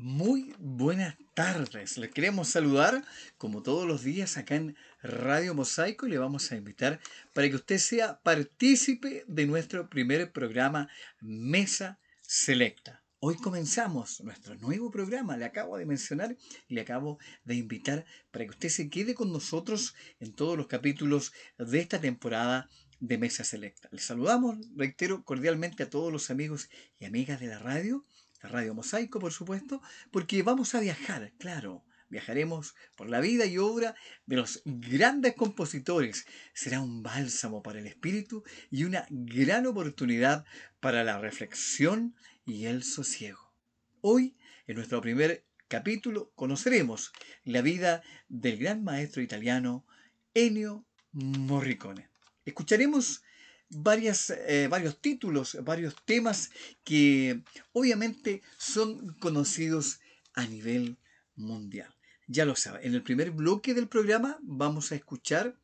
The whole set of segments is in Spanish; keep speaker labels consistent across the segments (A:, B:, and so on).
A: Muy buenas tardes. Les queremos saludar como todos los días acá en Radio Mosaico y le vamos a invitar para que usted sea partícipe de nuestro primer programa Mesa Selecta. Hoy comenzamos nuestro nuevo programa, le acabo de mencionar y le acabo de invitar para que usted se quede con nosotros en todos los capítulos de esta temporada de Mesa Selecta. Les saludamos, reitero cordialmente a todos los amigos y amigas de la radio Radio Mosaico, por supuesto, porque vamos a viajar, claro. Viajaremos por la vida y obra de los grandes compositores. Será un bálsamo para el espíritu y una gran oportunidad para la reflexión y el sosiego. Hoy, en nuestro primer capítulo, conoceremos la vida del gran maestro italiano Ennio Morricone. Escucharemos varias, eh, varios títulos, varios temas que obviamente son conocidos a nivel mundial. Ya lo saben, en el primer bloque del programa vamos a escuchar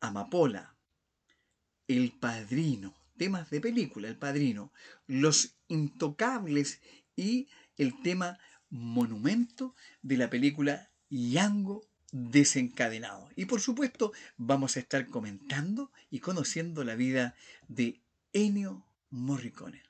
A: Amapola, El Padrino, temas de película, El Padrino, Los Intocables y el tema Monumento de la película Yango desencadenado. Y por supuesto vamos a estar comentando y conociendo la vida de Ennio Morricone.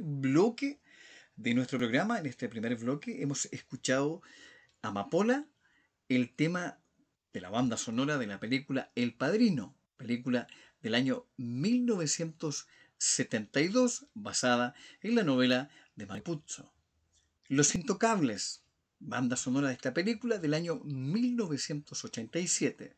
A: Bloque de nuestro programa, en este primer bloque, hemos escuchado Amapola, el tema de la banda sonora de la película El Padrino, película del año 1972 basada en la novela de Maipuzzo. Los Intocables, banda sonora de esta película del año 1987,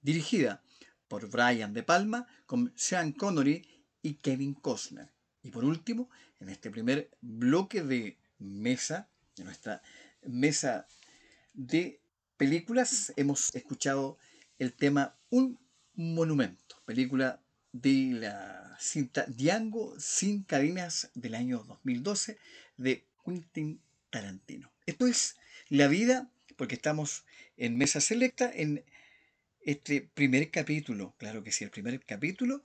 A: dirigida por Brian De Palma con Sean Connery y Kevin Costner. Y por último, en este primer bloque de mesa, de nuestra mesa de películas, hemos escuchado el tema Un Monumento, película de la cinta Diango sin cadenas del año 2012 de Quentin Tarantino. Esto es la vida, porque estamos en mesa selecta, en este primer capítulo, claro que sí, el primer capítulo,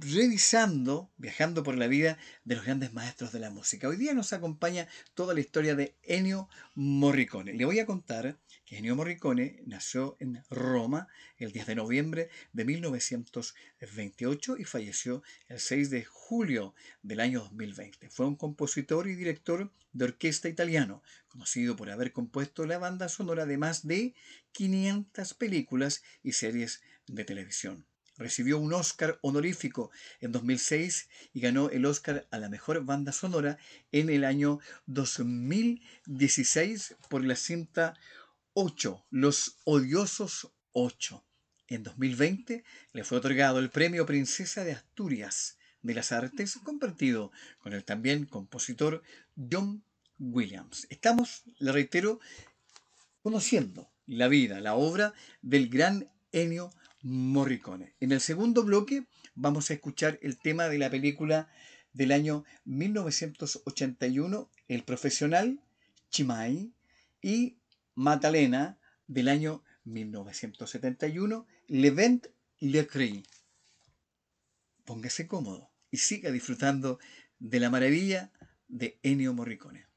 A: revisando, viajando por la vida de los grandes maestros de la música. Hoy día nos acompaña toda la historia de Ennio Morricone. Le voy a contar que Ennio Morricone nació en Roma el 10 de noviembre de 1928 y falleció el 6 de julio del año 2020. Fue un compositor y director de orquesta italiano, conocido por haber compuesto la banda sonora de más de 500 películas y series de televisión. Recibió un Oscar honorífico en 2006 y ganó el Oscar a la mejor banda sonora en el año 2016 por la cinta 8, Los Odiosos 8. En 2020 le fue otorgado el premio Princesa de Asturias de las Artes, compartido con el también compositor John Williams. Estamos, le reitero, conociendo la vida, la obra del gran Ennio Morricone. En el segundo bloque vamos a escuchar el tema de la película del año 1981, El Profesional, Chimay, y Matalena del año 1971, Levent Le Cri. Póngase cómodo y siga disfrutando de la maravilla de Ennio Morricone.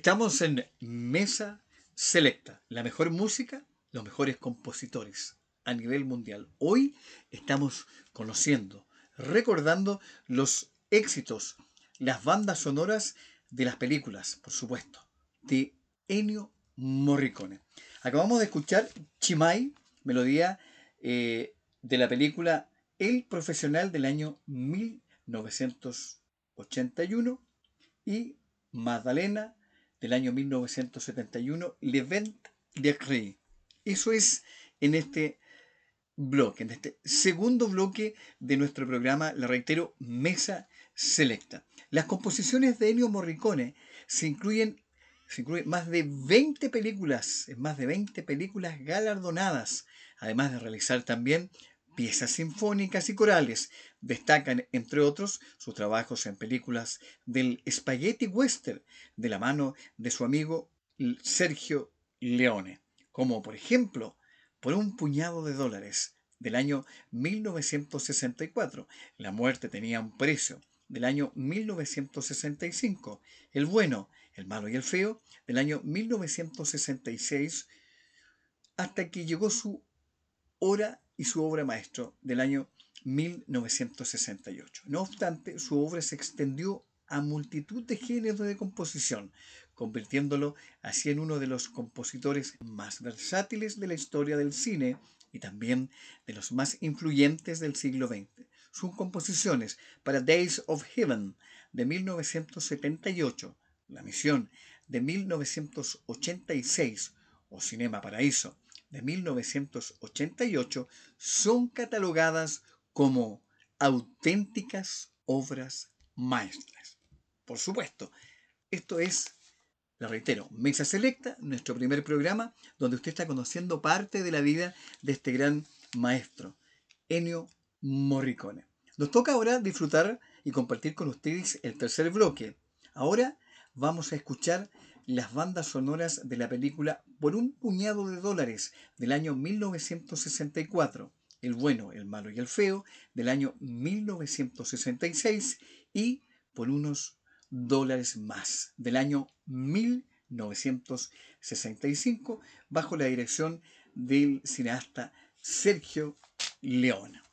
A: Estamos en Mesa Selecta, la mejor música, los mejores compositores a nivel mundial. Hoy estamos conociendo, recordando los éxitos, las bandas sonoras de las películas, por supuesto, de Ennio Morricone. Acabamos de escuchar Chimay, melodía eh, de la película El Profesional del año 1981 y Magdalena del año 1971, Le Vent de Cré. Eso es en este bloque, en este segundo bloque de nuestro programa, le reitero, Mesa Selecta. Las composiciones de Ennio Morricone se incluyen, se más de 20 películas, más de 20 películas galardonadas, además de realizar también piezas sinfónicas y corales. Destacan, entre otros, sus trabajos en películas del Spaghetti Western, de la mano de su amigo Sergio Leone, como por ejemplo, por un puñado de dólares, del año 1964. La muerte tenía un precio, del año 1965. El bueno, el malo y el feo, del año 1966, hasta que llegó su hora y su obra maestro del año 1968. No obstante, su obra se extendió a multitud de géneros de composición, convirtiéndolo así en uno de los compositores más versátiles de la historia del cine y también de los más influyentes del siglo XX. Sus composiciones para Days of Heaven de 1978, La Misión de 1986 o Cinema Paraíso de 1988 son catalogadas como auténticas obras maestras. Por supuesto, esto es, la reitero, Mesa Selecta, nuestro primer programa, donde usted está conociendo parte de la vida de este gran maestro, Ennio Morricone. Nos toca ahora disfrutar y compartir con ustedes el tercer bloque. Ahora vamos a escuchar las bandas sonoras de la película Por un puñado de dólares del año 1964, El bueno, el malo y el feo del año 1966 y Por unos dólares más del año 1965 bajo la dirección del cineasta Sergio Leona.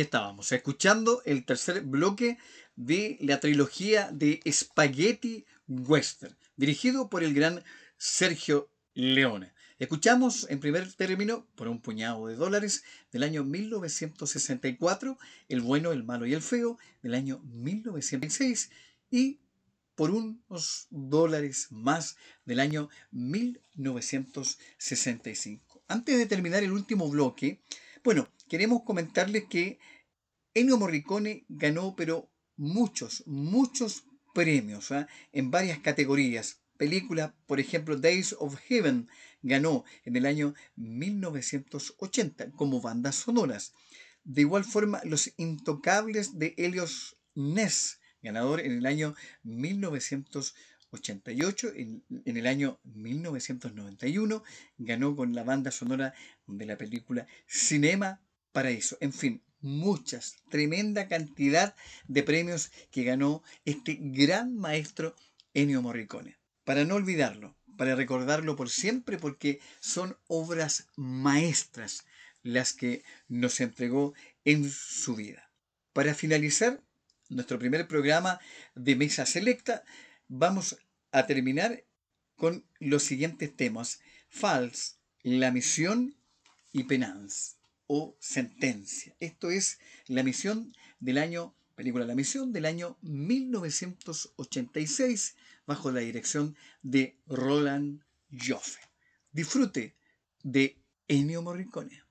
A: Estábamos, escuchando el tercer bloque de la trilogía de Spaghetti Western, dirigido por el gran Sergio Leone. Escuchamos en primer término, por un puñado de dólares, del año 1964, El bueno, el malo y el feo, del año 1906, y por unos dólares más del año 1965. Antes de terminar el último bloque, bueno, queremos comentarles que Ennio Morricone ganó, pero muchos, muchos premios ¿ah? en varias categorías. Película, por ejemplo, Days of Heaven ganó en el año 1980 como bandas sonoras. De igual forma, Los Intocables de Helios Ness, ganador en el año 1988, en, en, el año 1991 ganó con la banda sonora de la película Cinema Paraíso. En fin, muchas, tremenda cantidad de premios que ganó este gran maestro Ennio Morricone. Para no olvidarlo, para recordarlo por siempre, porque son obras maestras las que nos entregó en su vida. Para finalizar nuestro primer programa de Mesa Selecta, vamos a terminar con los siguientes temas. Fals, La Misión y Penance o sentencia. Esto es la misión del año, película La misión del año 1986 bajo la dirección de Roland Joffe. Disfrute de Ennio Morricone.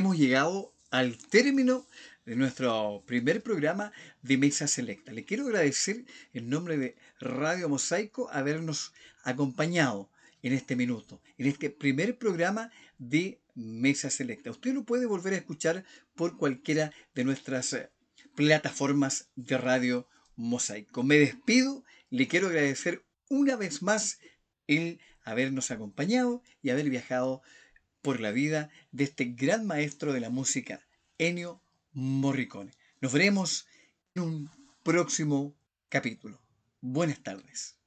A: Hemos llegado al término de nuestro primer programa de Mesa Selecta. Le quiero agradecer en nombre de Radio Mosaico habernos acompañado en este minuto, en este primer programa de Mesa Selecta. Usted lo puede volver a escuchar por cualquiera de nuestras plataformas de Radio Mosaico. Me despido, le quiero agradecer una vez más el habernos acompañado y haber viajado por la vida de este gran maestro de la música, Ennio Morricone. Nos veremos en un próximo capítulo. Buenas tardes.